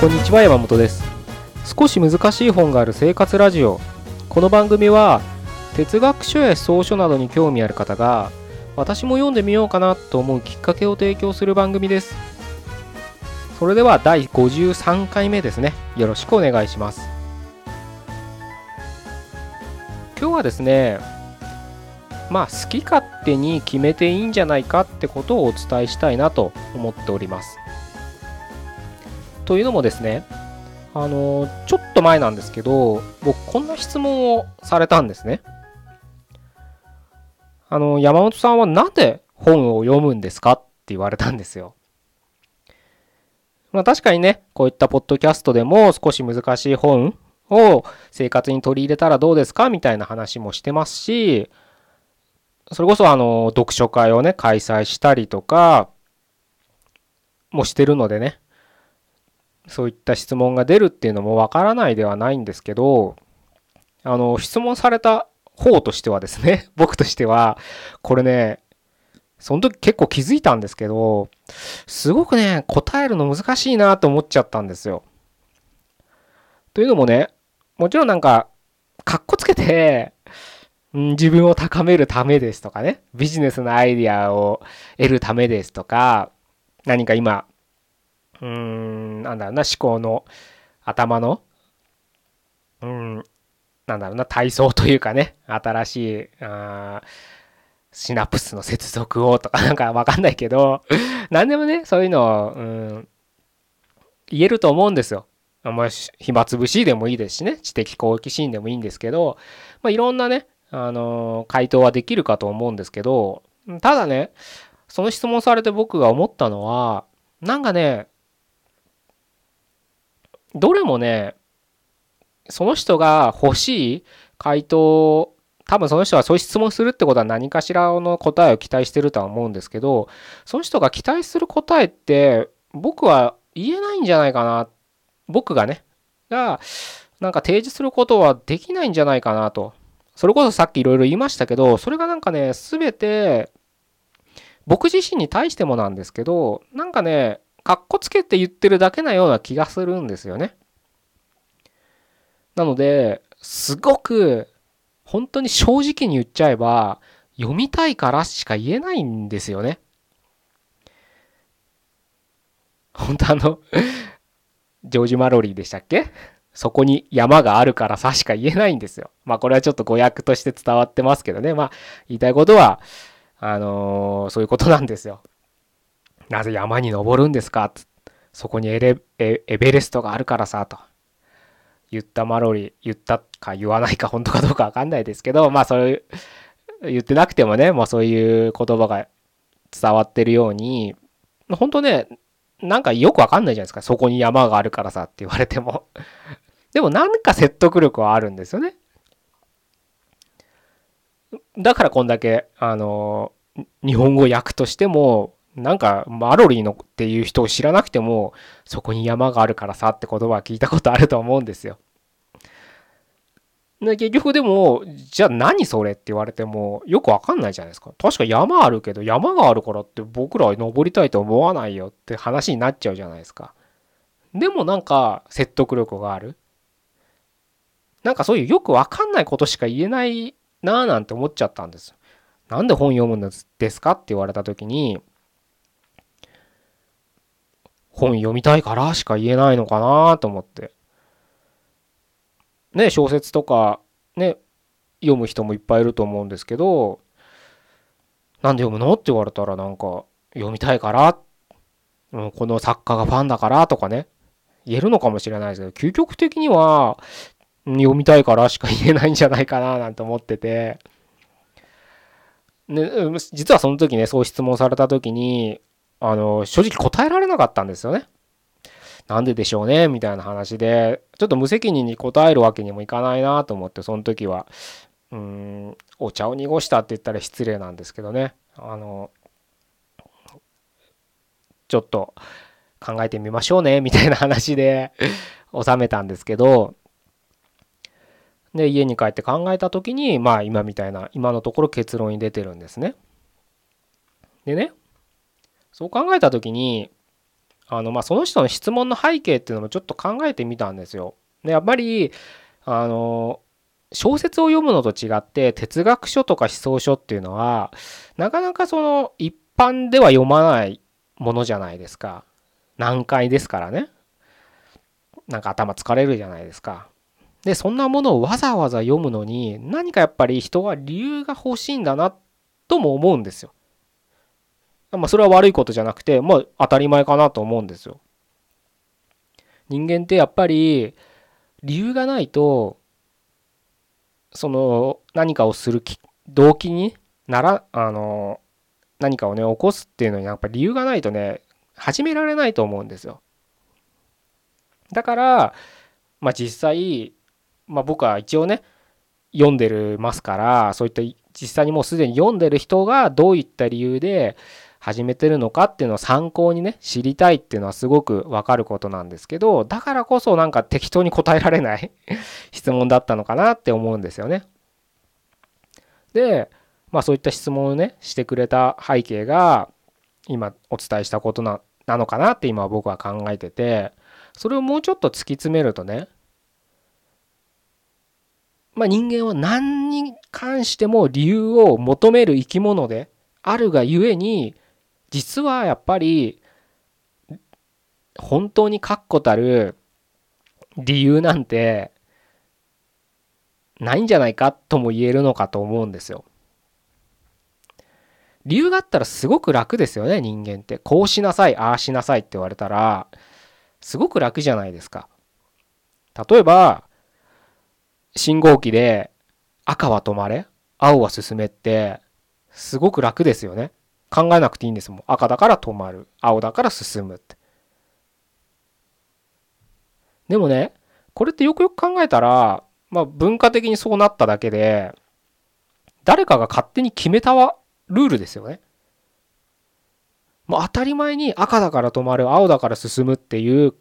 こんにちは山本です。少し難しい本がある生活ラジオ。この番組は哲学書や思想書などに興味ある方が私も読んでみようかなと思うきっかけを提供する番組です。それでは第53回目ですね。よろしくお願いします。今日はですねまあ好き勝手に決めていいんじゃないかってことをお伝えしたいなと思っております。というのもですね、あの、ちょっと前なんですけど、僕こんな質問をされたんですね。あの、山本さんはなんで本を読むんですかって言われたんですよ。まあ確かにね、こういったポッドキャストでも少し難しい本を生活に取り入れたらどうですかみたいな話もしてますし、それこそあの、読書会をね、開催したりとか、もしてるのでね、そういった質問が出るっていうのもわからないではないんですけど、あの、質問された方としてはですね、僕としては、これね、その時結構気づいたんですけど、すごくね、答えるの難しいなと思っちゃったんですよ。というのもね、もちろんなんか、かっこつけて、自分を高めるためですとかね、ビジネスのアイディアを得るためですとか、何か今、うーん、なんだろうな、思考の頭の、うん、なんだろうな、体操というかね、新しい、あシナプスの接続をとかなんかわかんないけど、何でもね、そういうのを、うん、言えると思うんですよ。まあ、暇つぶしでもいいですしね、知的好奇心でもいいんですけど、まあ、いろんなね、あのー、回答はできるかと思うんですけど、ただね、その質問されて僕が思ったのは、なんかね、どれもね、その人が欲しい回答多分その人はそういう質問するってことは何かしらの答えを期待してるとは思うんですけど、その人が期待する答えって僕は言えないんじゃないかな。僕がね、がなんか提示することはできないんじゃないかなと。それこそさっきいろいろ言いましたけど、それがなんかね、すべて僕自身に対してもなんですけど、なんかね、かっこつけて言ってるだけなような気がするんですよね。なので、すごく、本当に正直に言っちゃえば、読みたいからしか言えないんですよね。本当あのジョージ・マロリーでしたっけ？そこに山があるからさしか言えないんですよ。まあこれはちょっと誤訳として伝わってますけどね。まあ言いたいことは、あのー、そういうことなんですよ。なぜ山に登るんですか？そこにエレエベレストがあるからさ、と言ったマロリー、言ったか言わないか本当かどうかわかんないですけど、まあそういう、言ってなくてもね、まあそういう言葉が伝わってるように、本当ね、なんかよくわかんないじゃないですか。そこに山があるからさって言われても でもなんか説得力はあるんですよね。だからこんだけ、あの、日本語訳としてもなんかマロリーのっていう人を知らなくてもそこに山があるからさって言葉は聞いたことあると思うんですよ。で結局でもじゃあ何それって言われてもよくわかんないじゃないですか。確か山あるけど山があるからって僕らは登りたいと思わないよって話になっちゃうじゃないですか。でもなんか説得力がある。なんかそういうよくわかんないことしか言えないなぁなんて思っちゃったんです。なんで本読むんですかって言われた時に本読みたいからしか言えないのかなと思って。ね、小説とかね、読む人もいっぱいいると思うんですけど、なんで読むのって言われたらなんか、読みたいから、この作家がファンだからとかね、言えるのかもしれないですけど、究極的には、読みたいからしか言えないんじゃないかななんて思ってて、ね、実はその時ね、そう質問された時に、あの、正直答えられなかったんですよね。なんででしょうねみたいな話で、ちょっと無責任に答えるわけにもいかないなと思って、その時は、うん、お茶を濁したって言ったら失礼なんですけどね。あの、ちょっと考えてみましょうね、みたいな話で収めたんですけど、で、家に帰って考えた時に、まあ今みたいな、今のところ結論に出てるんですね。でね、そう考えた時にあのまあその人の質問の背景っていうのもちょっと考えてみたんですよ。でやっぱりあの小説を読むのと違って哲学書とか思想書っていうのはなかなかその一般では読まないものじゃないですか。難解ですからね。なんか頭疲れるじゃないですか。で、そんなものをわざわざ読むのに何かやっぱり人は理由が欲しいんだなとも思うんですよ。まあそれは悪いことじゃなくて、まあ当たり前かなと思うんですよ。人間ってやっぱり理由がないとその何かをする動機にならあの何かをね起こすっていうのにやっぱり理由がないとね始められないと思うんですよ。だからまあ実際まあ僕は一応ね読んでるますからそういった実際にもうすでに読んでる人がどういった理由で始めてるのかっていうのを参考にね知りたいっていうのはすごくわかることなんですけどだからこそなんか適当に答えられない 質問だったのかなって思うんですよね。でまあそういった質問をねしてくれた背景が今お伝えしたことななのかなって今僕は考えててそれをもうちょっと突き詰めるとねまあ人間は何に関しても理由を求める生き物であるがゆえに実はやっぱり本当に確固たる理由なんてないんじゃないかとも言えるのかと思うんですよ。理由があったらすごく楽ですよね人間って。こうしなさいああしなさいって言われたらすごく楽じゃないですか。例えば信号機で赤は止まれ青は進めってすごく楽ですよね。考えなくていいんですもん。赤だから止まる。青だから進むって。でもね、これってよくよく考えたら、まあ文化的にそうなっただけで、誰かが勝手に決めたルールですよね。もう当たり前に赤だから止まる、青だから進むっていう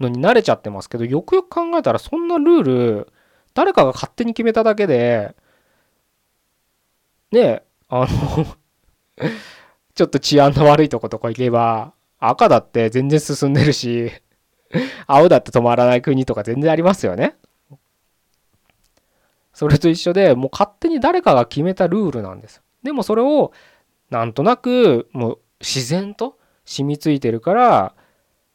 のに慣れちゃってますけど、よくよく考えたらそんなルール、誰かが勝手に決めただけで、ねえあのちょっと治安の悪いとことか行けば、赤だって全然進んでるし、青だって止まらない国とか全然ありますよね。それと一緒でもう勝手に誰かが決めたルールなんです。でもそれをなんとなくもう自然と染みついてるから、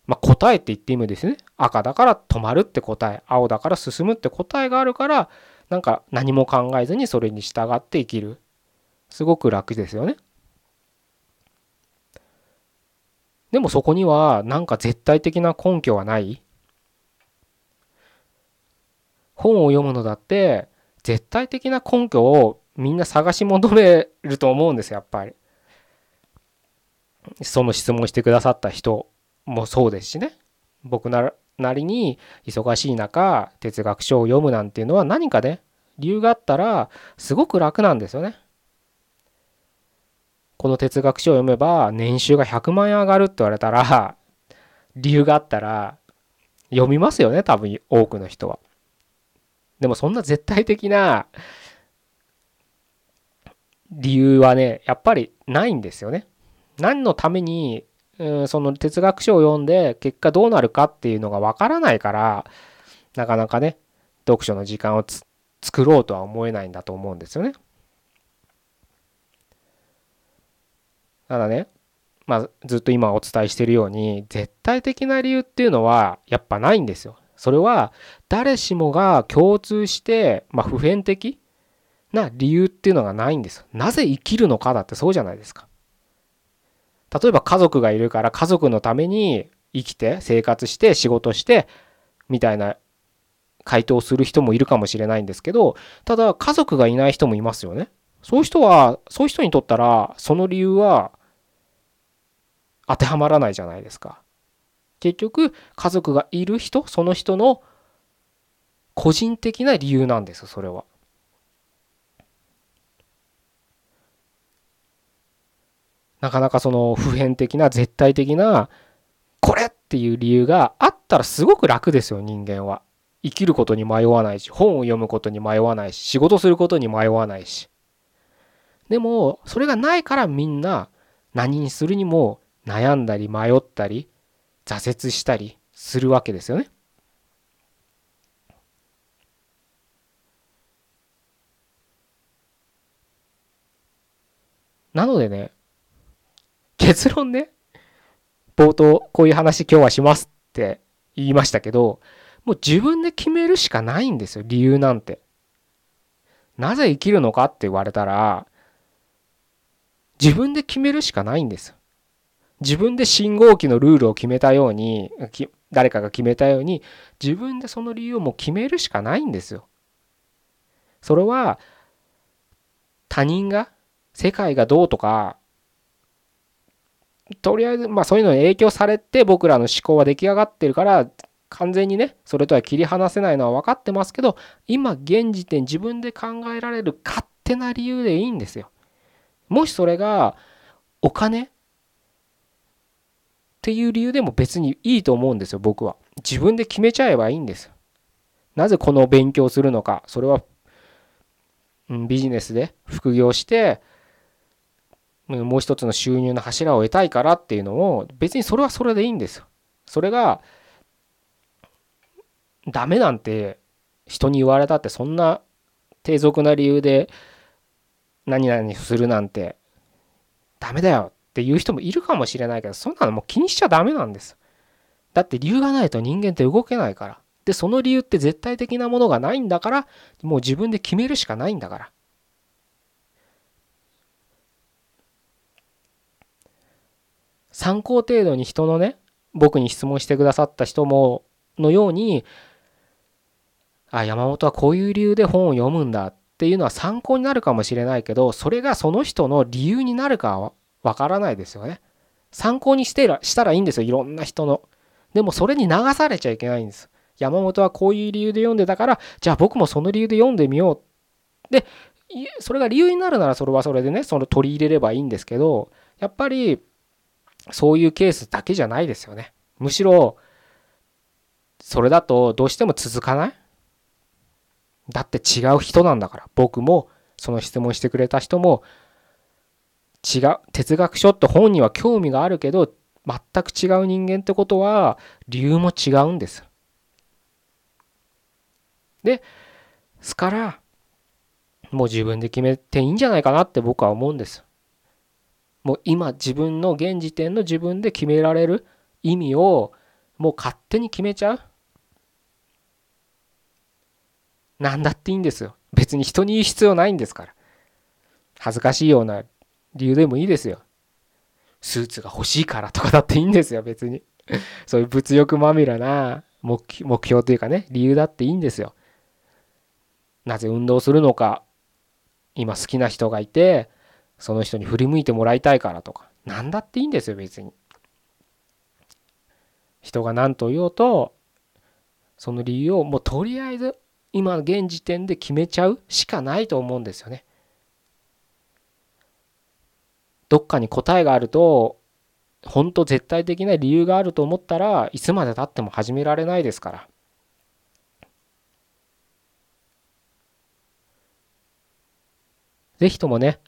まあ、答えって言っていいんですね。赤だから止まるって答え、青だから進むって答えがあるから、なんか何も考えずにそれに従って生きる。すごく楽ですよね。でもそこにはなんか絶対的な根拠はない本を読むのだって絶対的な根拠をみんな探し求めると思うんですやっぱり。その質問してくださった人もそうですしね僕なりに忙しい中哲学書を読むなんていうのは何かね理由があったらすごく楽なんですよね。この哲学書を読めば年収が100万円上がるって言われたら 理由があったら読みますよね多分多くの人は。でもそんな絶対的な理由はねやっぱりないんですよね。何のためにその哲学書を読んで結果どうなるかっていうのがわからないからなかなかね読書の時間を作ろうとは思えないんだと思うんですよね。ただね、まあ、ずっと今お伝えしているように絶対的な理由っていうのはやっぱないんですよ。それは誰しもが共通して、まあ、普遍的な理由っていうのがないんです。なぜ生きるのかだってそうじゃないですか。例えば家族がいるから家族のために生きて生活して仕事してみたいな回答する人もいるかもしれないんですけどただ家族がいない人もいますよね。そういう人はそういう人にとったらその理由は当てはまらないじゃないですか。結局家族がいる人その人の個人的な理由なんですそれは。なかなかその普遍的な絶対的なこれっていう理由があったらすごく楽ですよ人間は。生きることに迷わないし本を読むことに迷わないし仕事することに迷わないし。でもそれがないからみんな何にするにも悩んだり迷ったり挫折したりするわけですよね。なのでね、結論ね、冒頭こういう話今日はしますって言いましたけど、もう自分で決めるしかないんですよ、理由なんて。なぜ生きるのかって言われたら、自分で決めるしかないんです。自分で信号機のルールを決めたように、誰かが決めたように、自分でその理由をもう決めるしかないんですよ。それは、他人が、世界がどうとか、とりあえず、まあそういうのに影響されて僕らの思考は出来上がってるから、完全にね、それとは切り離せないのは分かってますけど、今現時点自分で考えられる勝手な理由でいいんですよ。もしそれがお金っていう理由でも別にいいと思うんですよ、僕は。自分で決めちゃえばいいんです。なぜこの勉強するのか、それは、うん、ビジネスで副業して、もう一つの収入の柱を得たいからっていうのを、別にそれはそれでいいんですよ。それがダメなんて人に言われたってそんな低俗な理由で何々するなんてダメだよっていう人もいるかもしれないけどそんなのもう気にしちゃダメなんです。だって理由がないと人間って動けないから。でその理由って絶対的なものがないんだからもう自分で決めるしかないんだから。参考程度に人のね僕に質問してくださった人ものようにあ、山本はこういう理由で本を読むんだっていうのは参考になるかもしれないけど、それがその人の理由になるかはわからないですよね。参考にしてらしたらいいんですよ、いろんな人の。でもそれに流されちゃいけないんです。山本はこういう理由で読んでたから、じゃあ僕もその理由で読んでみよう。で、それが理由になるならそれはそれでね、その取り入れればいいんですけど、やっぱりそういうケースだけじゃないですよね。むしろ、それだとどうしても続かないだって違う人なんだから僕もその質問してくれた人も違う哲学書って本には興味があるけど全く違う人間ってことは理由も違うんです。ですからもう自分で決めていいんじゃないかなって僕は思うんです。もう今自分の現時点の自分で決められる意味をもう勝手に決めちゃう。何だっていいんですよ。別に人に言う必要ないんですから。恥ずかしいような理由でもいいですよ。スーツが欲しいからとかだっていいんですよ、別に。そういう物欲まみれな目標というかね、理由だっていいんですよ。なぜ運動するのか、今好きな人がいて、その人に振り向いてもらいたいからとか、何だっていいんですよ、別に。人が何と言おうと、その理由をもうとりあえず今現時点で決めちゃうしかないと思うんですよね。どっかに答えがあると本当絶対的な理由があると思ったらいつまでたっても始められないですから。ぜひともね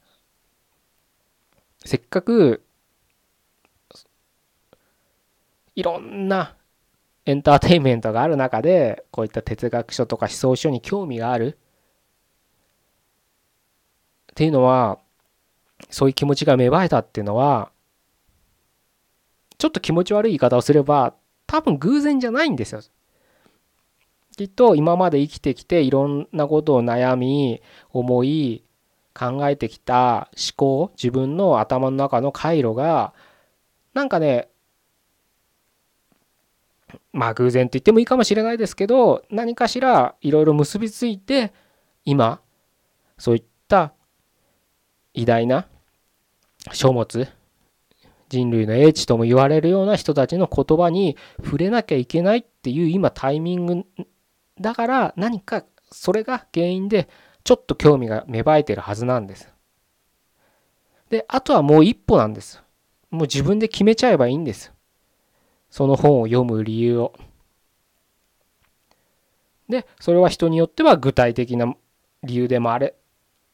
せっかくいろんなエンターテインメントがある中でこういった哲学書とか思想書に興味があるっていうのはそういう気持ちが芽生えたっていうのはちょっと気持ち悪い言い方をすれば多分偶然じゃないんですよ。きっと今まで生きてきていろんなことを悩み思い考えてきた思考自分の頭の中の回路がなんかねまあ偶然と言ってもいいかもしれないですけど何かしらいろいろ結びついて今そういった偉大な書物人類の英知とも言われるような人たちの言葉に触れなきゃいけないっていう今タイミングだから何かそれが原因でちょっと興味が芽生えてるはずなんです。であとはもう一歩なんです。もう自分で決めちゃえばいいんです。その本を読む理由を。で、それは人によっては具体的な理由でもあれ、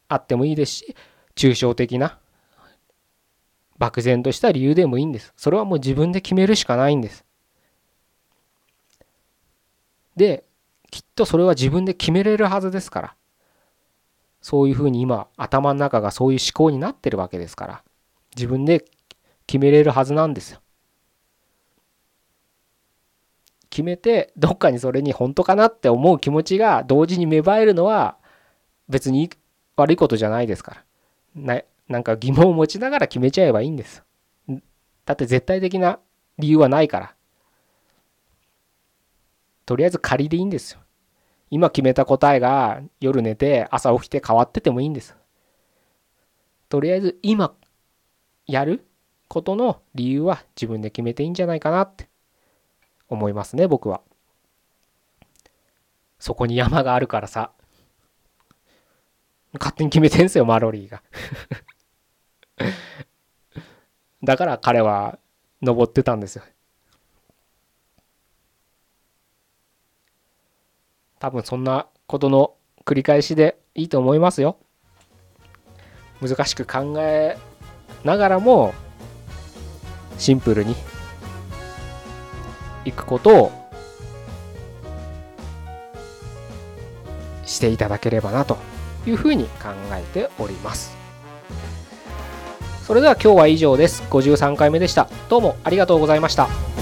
あってもいいですし、抽象的な、漠然とした理由でもいいんです。それはもう自分で決めるしかないんです。できっとそれは自分で決めれるはずですからそういうふうに今頭の中がそういう思考になってるわけですから自分で決めれるはずなんですよ。決めてどっかにそれに本当かなって思う気持ちが同時に芽生えるのは別に悪いことじゃないですから。ななんか疑問を持ちながら決めちゃえばいいんです。だって絶対的な理由はないから。とりあえず仮でいいんですよ。今決めた答えが夜寝て朝起きて変わっててもいいんです。とりあえず今やることの理由は自分で決めていいんじゃないかなって。思いますね僕は。そこに山があるからさ勝手に決めてんすよマロリーが だから彼は登ってたんですよ多分そんなことの繰り返しでいいと思いますよ。難しく考えながらもシンプルにいくことをしていただければなというふうに考えております。それでは今日は以上です。53回目でした。どうもありがとうございました。